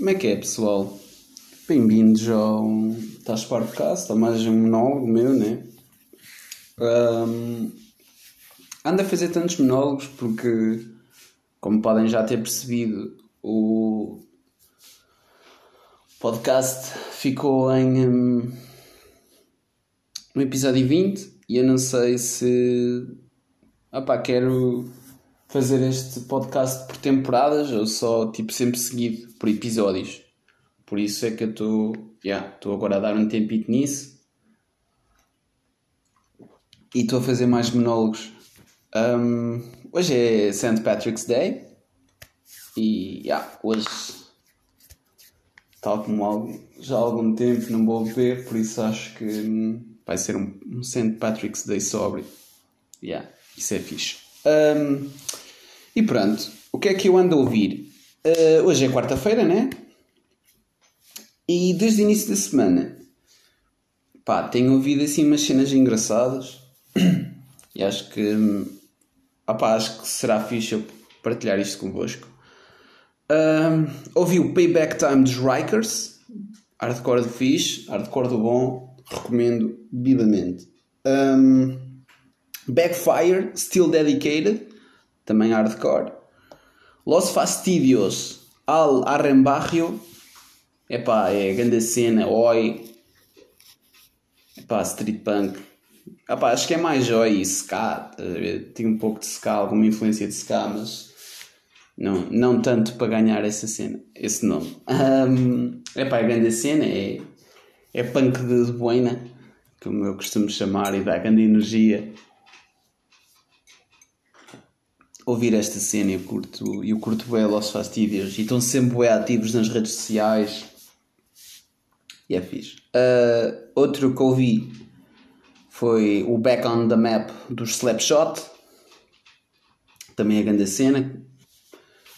Como é que é, pessoal? Bem-vindos ao Tás Podcast, a mais um monólogo meu, né? Um, ando a fazer tantos monólogos porque, como podem já ter percebido, o podcast ficou em um, no episódio 20 e eu não sei se opá, quero fazer este podcast por temporadas ou só tipo sempre seguido por episódios. Por isso é que eu estou yeah, agora a dar um tempito nisso e estou a fazer mais monólogos. Um, hoje é St. Patrick's Day e yeah, hoje, tal como já há algum tempo não vou beber, por isso acho que hum, vai ser um, um St. Patrick's Day sóbrio. Yeah, isso é fixe. Um, e pronto, o que é que eu ando a ouvir? Uh, hoje é quarta-feira, né? E desde o início da semana, pá, tenho ouvido assim umas cenas engraçadas e acho que, opá, acho que será fixe eu partilhar isto convosco. Uh, ouvi o Payback Time dos Rikers, hardcore do fixe, hardcore do bom, recomendo vivamente. Um, Backfire, Still Dedicated, também hardcore. Los Fastidios, Al Arrembarrio, epá, é grande cena, oi, epá, street punk. Epá, acho que é mais oi e ska, tem um pouco de ska, alguma influência de ska, mas não, não tanto para ganhar essa cena, esse nome. Um, epá, a grande cena é, é punk de, de boina, como eu costumo chamar, e dá grande energia ouvir esta cena. Eu curto, eu curto bem Los Fastidios e estão sempre bem ativos nas redes sociais. E é fixe. Uh, outro que ouvi foi o Back on the Map dos Slapshot. Também é grande cena.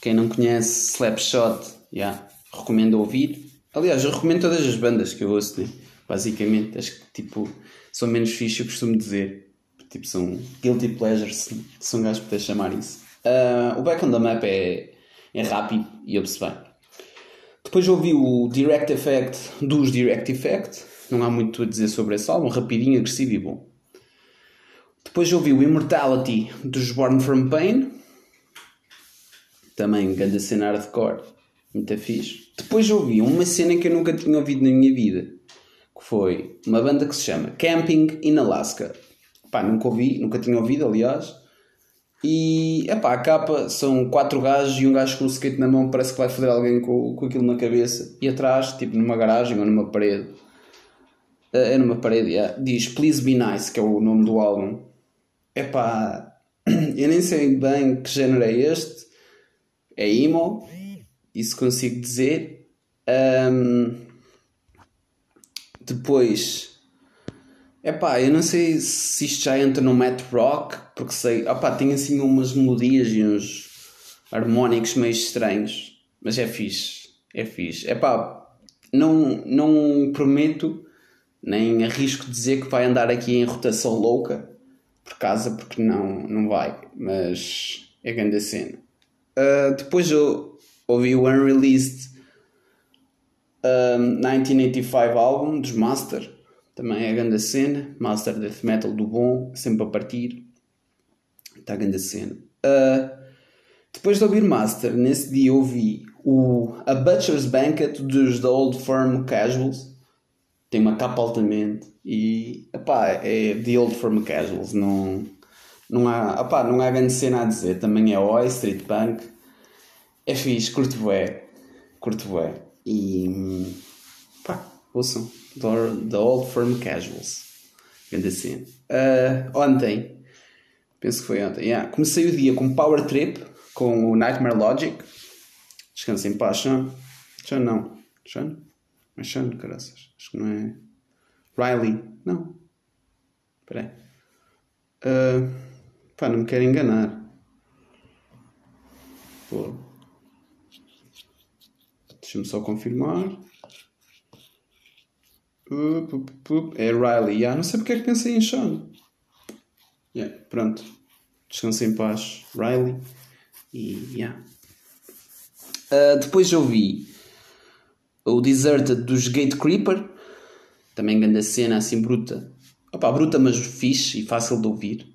Quem não conhece Slapshot, yeah, recomendo ouvir. Aliás, eu recomendo todas as bandas que eu ouço, né? basicamente. Acho que tipo, são menos fixe, eu costumo dizer. Tipo, são guilty pleasures, se um gajo puder chamar isso. Uh, o Back on the Map é, é rápido e ouve-se bem. Depois ouvi o Direct Effect dos Direct Effect. Não há muito a dizer sobre esse álbum. Rapidinho, agressivo e bom. Depois ouvi o Immortality dos Born From Pain. Também grande cena hardcore. Muito fixe. Depois ouvi uma cena que eu nunca tinha ouvido na minha vida. Que foi uma banda que se chama Camping in Alaska pá, nunca ouvi, nunca tinha ouvido, aliás. E, epá, a capa são quatro gajos e um gajo com um skate na mão parece que vai foder alguém com, com aquilo na cabeça. E atrás, tipo numa garagem ou numa parede, é numa parede, diz Please Be Nice, que é o nome do álbum. Epá, eu nem sei bem que género é este. É emo, isso consigo dizer. Um, depois Epá, eu não sei se isto já entra no Math Rock, porque sei, opá, tem assim umas melodias e uns harmónicos meio estranhos, mas é fixe, é fixe. Epá, não, não prometo, nem arrisco dizer que vai andar aqui em rotação louca por casa, porque não, não vai, mas é grande a cena. Uh, depois eu ouvi o Unreleased uh, 1985 álbum dos Master também é a grande cena. Master Death Metal do bom, sempre a partir. Está a grande cena. Uh, depois de ouvir Master, nesse dia ouvi o A Butcher's Banquet dos The Old Firm Casuals. Tem uma capa altamente. E epá, é The Old Firm Casuals. Não, não, há, epá, não há grande cena a dizer. Também é Oi, Street Punk. É fixe, curto bué. Curto bué. E pá, ouçam. The Old Firm Casuals. Grande assim. Uh, ontem, penso que foi ontem, yeah. comecei o dia com Power Trip, com o Nightmare Logic. Descansa em paz, Sean. Sean não. Sean? Mas Sean, caraças. Acho que não é. Riley. Não. Espera aí. Uh, pá, não me quero enganar. Deixa-me só confirmar. É Riley. Yeah, não sei porque é que pensei em Sean. Yeah, pronto. Descansa em paz, Riley. E yeah. Uh, depois eu vi o Deserted dos Gate Creeper, também grande cena assim bruta. Opa, bruta, mas fixe e fácil de ouvir.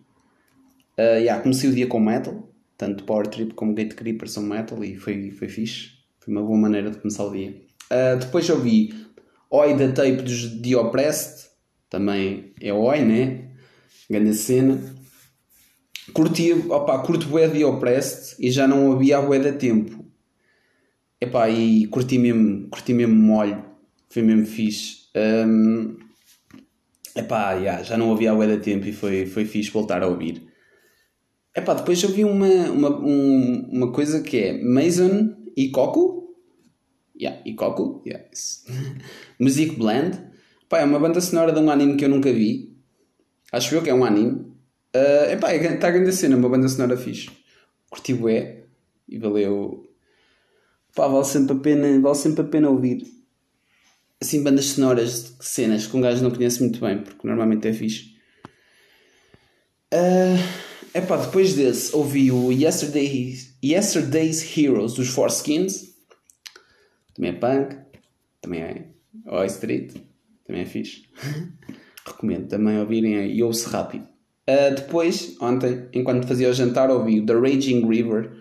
Uh, yeah, comecei o dia com metal, tanto Power Trip como Gate Creeper são metal e foi, foi fixe. Foi uma boa maneira de começar o dia. Uh, depois ouvi Oi da tape dos The Oppressed, também é Oi, né? Grande cena. Curti, opa, curto bué The Oppressed e já não havia a bué da tempo. Epá, e curti mesmo, curti mesmo molho, foi mesmo fixe. Um, epá, yeah, já não havia a bué da tempo e foi, foi fixe voltar a ouvir. Epá, depois ouvi uma, uma, um, uma coisa que é Mason e Coco. Yeah, e yes. Music Blend. Epá, é uma banda sonora de um anime que eu nunca vi. Acho eu que é um anime. Uh, epá, está a grande cena, uma banda sonora fixe. Curti bué e valeu. Pá, vale sempre a pena, vale sempre a pena ouvir. Assim, bandas sonoras cenas que um gajo não conhece muito bem, porque normalmente é fixe. Uh, Epá, depois desse ouvi o Yesterday's, Yesterday's Heroes dos Four Skins. Também é punk. Também é Oi Street. Também é fixe. Recomendo também ouvirem e ouve-se rápido. Uh, depois, ontem, enquanto fazia o jantar, ouvi o The Raging River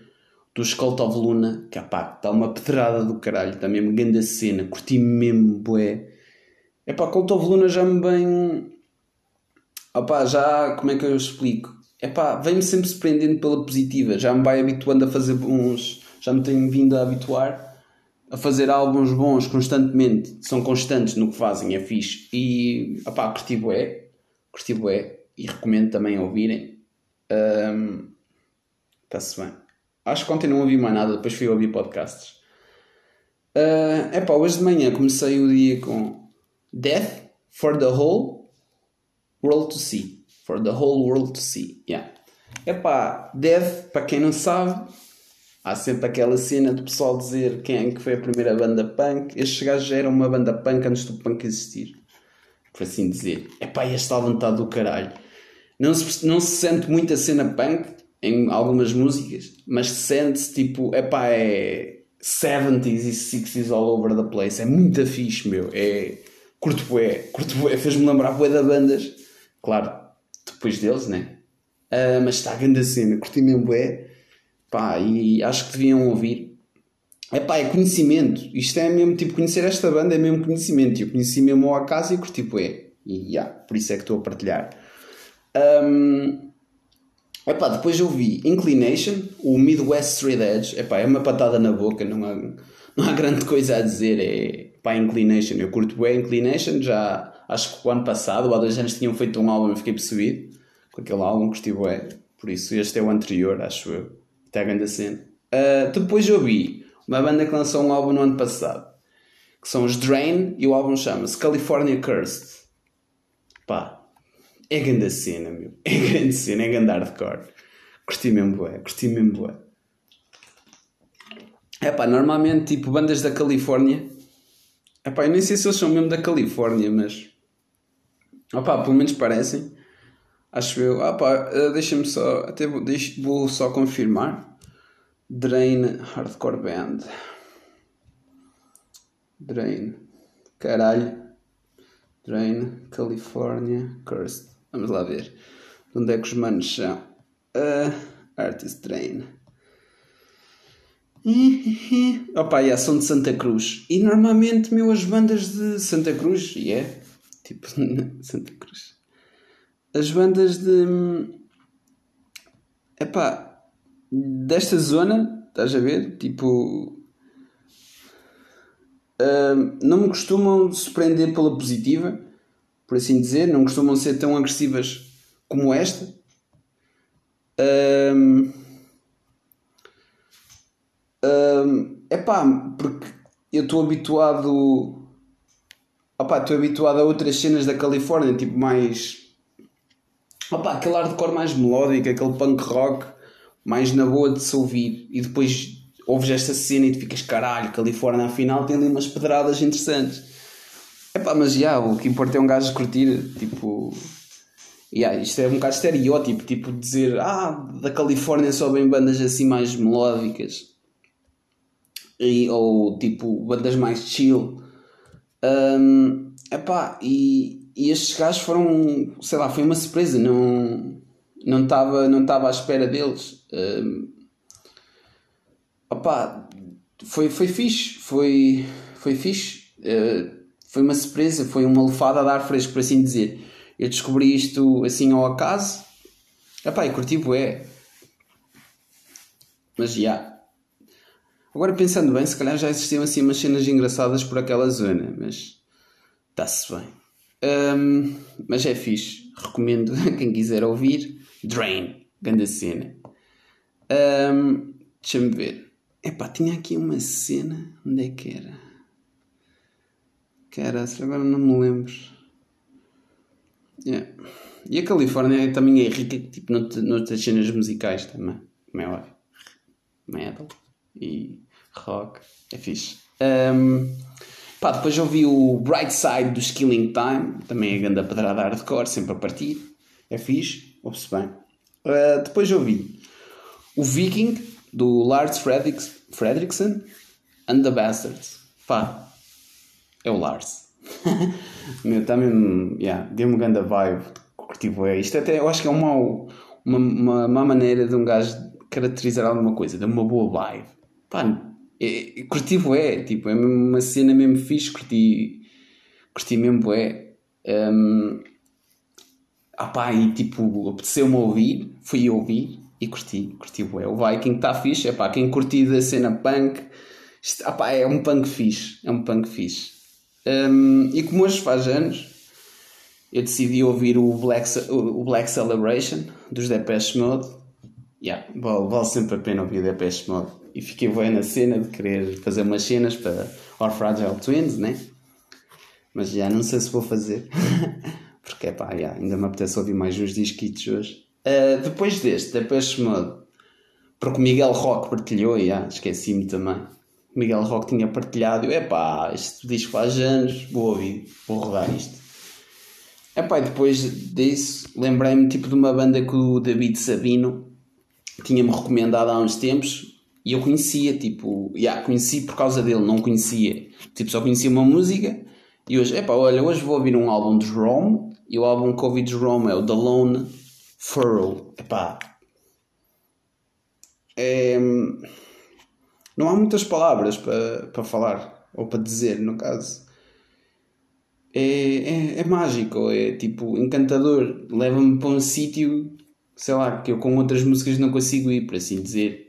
do Cult of Luna. Que pá, está uma pedrada do caralho. Está mesmo grande cena. Curti mesmo, bué. Epá, Cult of Luna já me bem. Opá, já. Como é que eu explico? epá, vem-me sempre surpreendendo pela positiva. Já me vai habituando a fazer uns. Já me tenho vindo a habituar a fazer álbuns bons constantemente. São constantes no que fazem, é fixe. E epá, curti bué. Curti bué. E recomendo também ouvirem. Está-se bem. Acho que ontem não ouvi mais nada, depois fui ouvir podcasts. Uh, epá, hoje de manhã comecei o dia com Death for the Whole World to See. For the whole world to see. Yeah. Epá, Death, para quem não sabe, há sempre aquela cena do pessoal dizer quem é que foi a primeira banda punk. Estes gajos já eram uma banda punk antes do punk existir. Por assim dizer. Epá, esta à vontade do caralho. Não se, não se sente muita cena punk em algumas músicas, mas sente-se tipo, epá, é 70s e 60s all over the place. É muito fixe, meu. É curto bué, curto bué. Fez-me lembrar bué da bandas. Claro, depois deles, né? Uh, mas está a grande cena, curti mesmo é pá, e acho que deviam ouvir. É pá, é conhecimento. Isto é mesmo, tipo, conhecer esta banda é mesmo conhecimento. Eu conheci mesmo ao acaso e curti é. E yeah, por isso é que estou a partilhar. Um, epá, depois eu vi Inclination, o Midwest Straight Edge. Epá, é uma patada na boca, não há, não há grande coisa a dizer. É pá, Inclination. Eu curto bem Inclination, já acho que o ano passado, há dois anos, tinham feito um álbum e fiquei percebido com aquele álbum estive é. Por isso, este é o anterior, acho eu. Até a grande cena. Uh, depois eu vi uma banda que lançou um álbum no ano passado, que são os Drain, e o álbum chama-se California Cursed. Pá, é grande cena, meu. É grande cena, é grande hardcore. Curti mesmo bué, curti mesmo bué. É pá, normalmente, tipo, bandas da Califórnia. É pá, eu nem sei se eles são mesmo da Califórnia, mas Opa, pelo menos parecem. Acho eu. Ah pá, eh, deixa-me só. Até vou, deixa, vou só confirmar. Drain Hardcore Band. Drain. Caralho. Drain California Cursed. Vamos lá ver. De onde é que os manos são? Uh, Artist Drain. Opa, yeah, são de Santa Cruz. E normalmente, meu, as bandas de Santa Cruz, e yeah, é Tipo, Santa Cruz. As bandas de. Epá, desta zona, estás a ver? Tipo. Uh, não me costumam surpreender pela positiva, por assim dizer, não costumam ser tão agressivas como esta. Uh, uh, epá, porque eu estou habituado Opa, estou habituado a outras cenas da Califórnia, tipo mais. Opa, aquele hardcore mais melódico, aquele punk rock mais na boa de se ouvir. E depois ouves esta cena e tu ficas caralho, Califórnia afinal tem ali umas pedradas interessantes. Epá, mas já, o que importa é um gajo curtir, tipo. Yeah, isto é um bocado estereótipo, tipo dizer, ah, da Califórnia só vem bandas assim mais melódicas. e, ou tipo bandas mais chill. Um, epá, e, e estes gajos foram, sei lá, foi uma surpresa, não não estava não tava à espera deles. Um, opá, foi, foi fixe, foi, foi fixe, uh, foi uma surpresa, foi uma lefada a dar fresco, por assim dizer. Eu descobri isto assim ao acaso, epá, e curti bué. Mas já. Yeah. Agora pensando bem, se calhar já existiam assim umas cenas engraçadas por aquela zona, mas está-se bem. Um, mas é fixe, recomendo a quem quiser ouvir. Drain, grande cena. Um, Deixa-me ver. Epá, tinha aqui uma cena. Onde é que era? Que era, agora não me lembro. Yeah. E a Califórnia também é rica tipo, noutras cenas musicais também. Como é óbvio. Metal e rock. É fixe. Um, pá, depois ouvi o Bright Side do Skilling Time. Também é grande pedrada hardcore, sempre a partir. É fixe. Ouve-se bem. Uh, depois ouvi o Viking do Lars Fredriksson and the Bastards. Pá, é o Lars. Meu, também, yeah, deu-me uma grande vibe. Curti é Isto até, eu acho que é uma, uma, uma, uma maneira de um gajo caracterizar alguma coisa, de uma boa vibe. Pá, é, curti é tipo, é uma cena mesmo fixe, curti, curti mesmo é. Um, ah pá, e tipo, apeteceu-me ouvir, fui ouvir e curti, curti bué. O Viking está fixe, é pá, quem curti da cena punk, isto, ah pá, é um punk fixe, é um punk fixe. Um, e como hoje faz anos, eu decidi ouvir o Black, o Black Celebration dos Depeche Mode. Yeah, vale, vale sempre a pena ouvir Depeche Mode. E fiquei bem na cena de querer fazer umas cenas para Our Fragile Twins, né? Mas já não sei se vou fazer. Porque, pá, yeah, ainda me apetece ouvir mais uns disquitos hoje. Uh, depois deste, Depeche Mode, porque Miguel Roque partilhou, yeah, esqueci-me também. Miguel Roque tinha partilhado, e pá, este disco faz anos, vou ouvir, vou rodar isto. Epá, e depois disso, lembrei-me tipo de uma banda que o David Sabino tinha-me recomendado há uns tempos e eu conhecia, tipo, yeah, conheci por causa dele, não conhecia. Tipo, só conhecia uma música e hoje, epá, olha, hoje vou ouvir um álbum de Rome e o álbum que ouvi de Rome é o The Lone Furrow. Epá, é, não há muitas palavras para, para falar ou para dizer, no caso. É, é, é mágico, é tipo encantador. Leva-me para um sítio, sei lá, que eu com outras músicas não consigo ir, por assim dizer.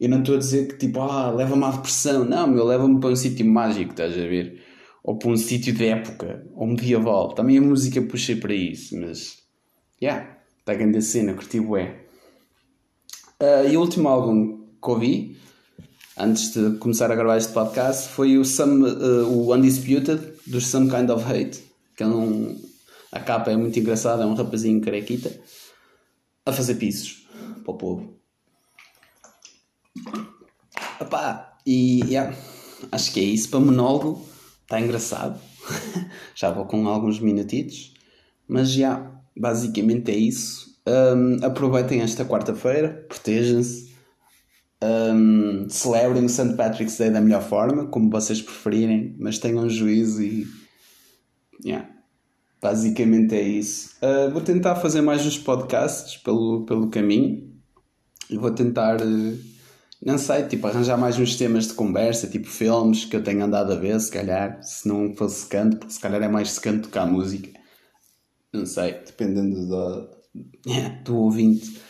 Eu não estou a dizer que tipo, ah, leva-me à depressão. Não, meu, leva-me para um sítio mágico, estás a ver? ou para um sítio de época, ou medieval. Também a música puxei para isso, mas. Yeah, está grande a cena, curti bué. Uh, e o último álbum que ouvi, antes de começar a gravar este podcast, foi o, Some, uh, o Undisputed, dos Some Kind of Hate, que é um. A capa é muito engraçada, é um rapazinho carequita a fazer pisos para o povo. Epá, e yeah, acho que é isso para monólogo. Está engraçado. já vou com alguns minutitos. Mas já, basicamente é isso. Um, aproveitem esta quarta-feira, protejam-se. Um, celebrem o St. Patrick's Day da melhor forma, como vocês preferirem, mas tenham juízo e. Yeah. Basicamente é isso. Uh, vou tentar fazer mais uns podcasts pelo, pelo caminho e vou tentar. Uh, não sei, tipo, arranjar mais uns temas de conversa, tipo filmes que eu tenho andado a ver, se calhar, se não fosse secante, porque se calhar é mais secante a música. Não sei, dependendo do, do ouvinte.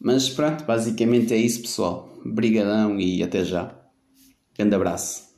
Mas pronto, basicamente é isso, pessoal. Brigadão e até já. Grande abraço.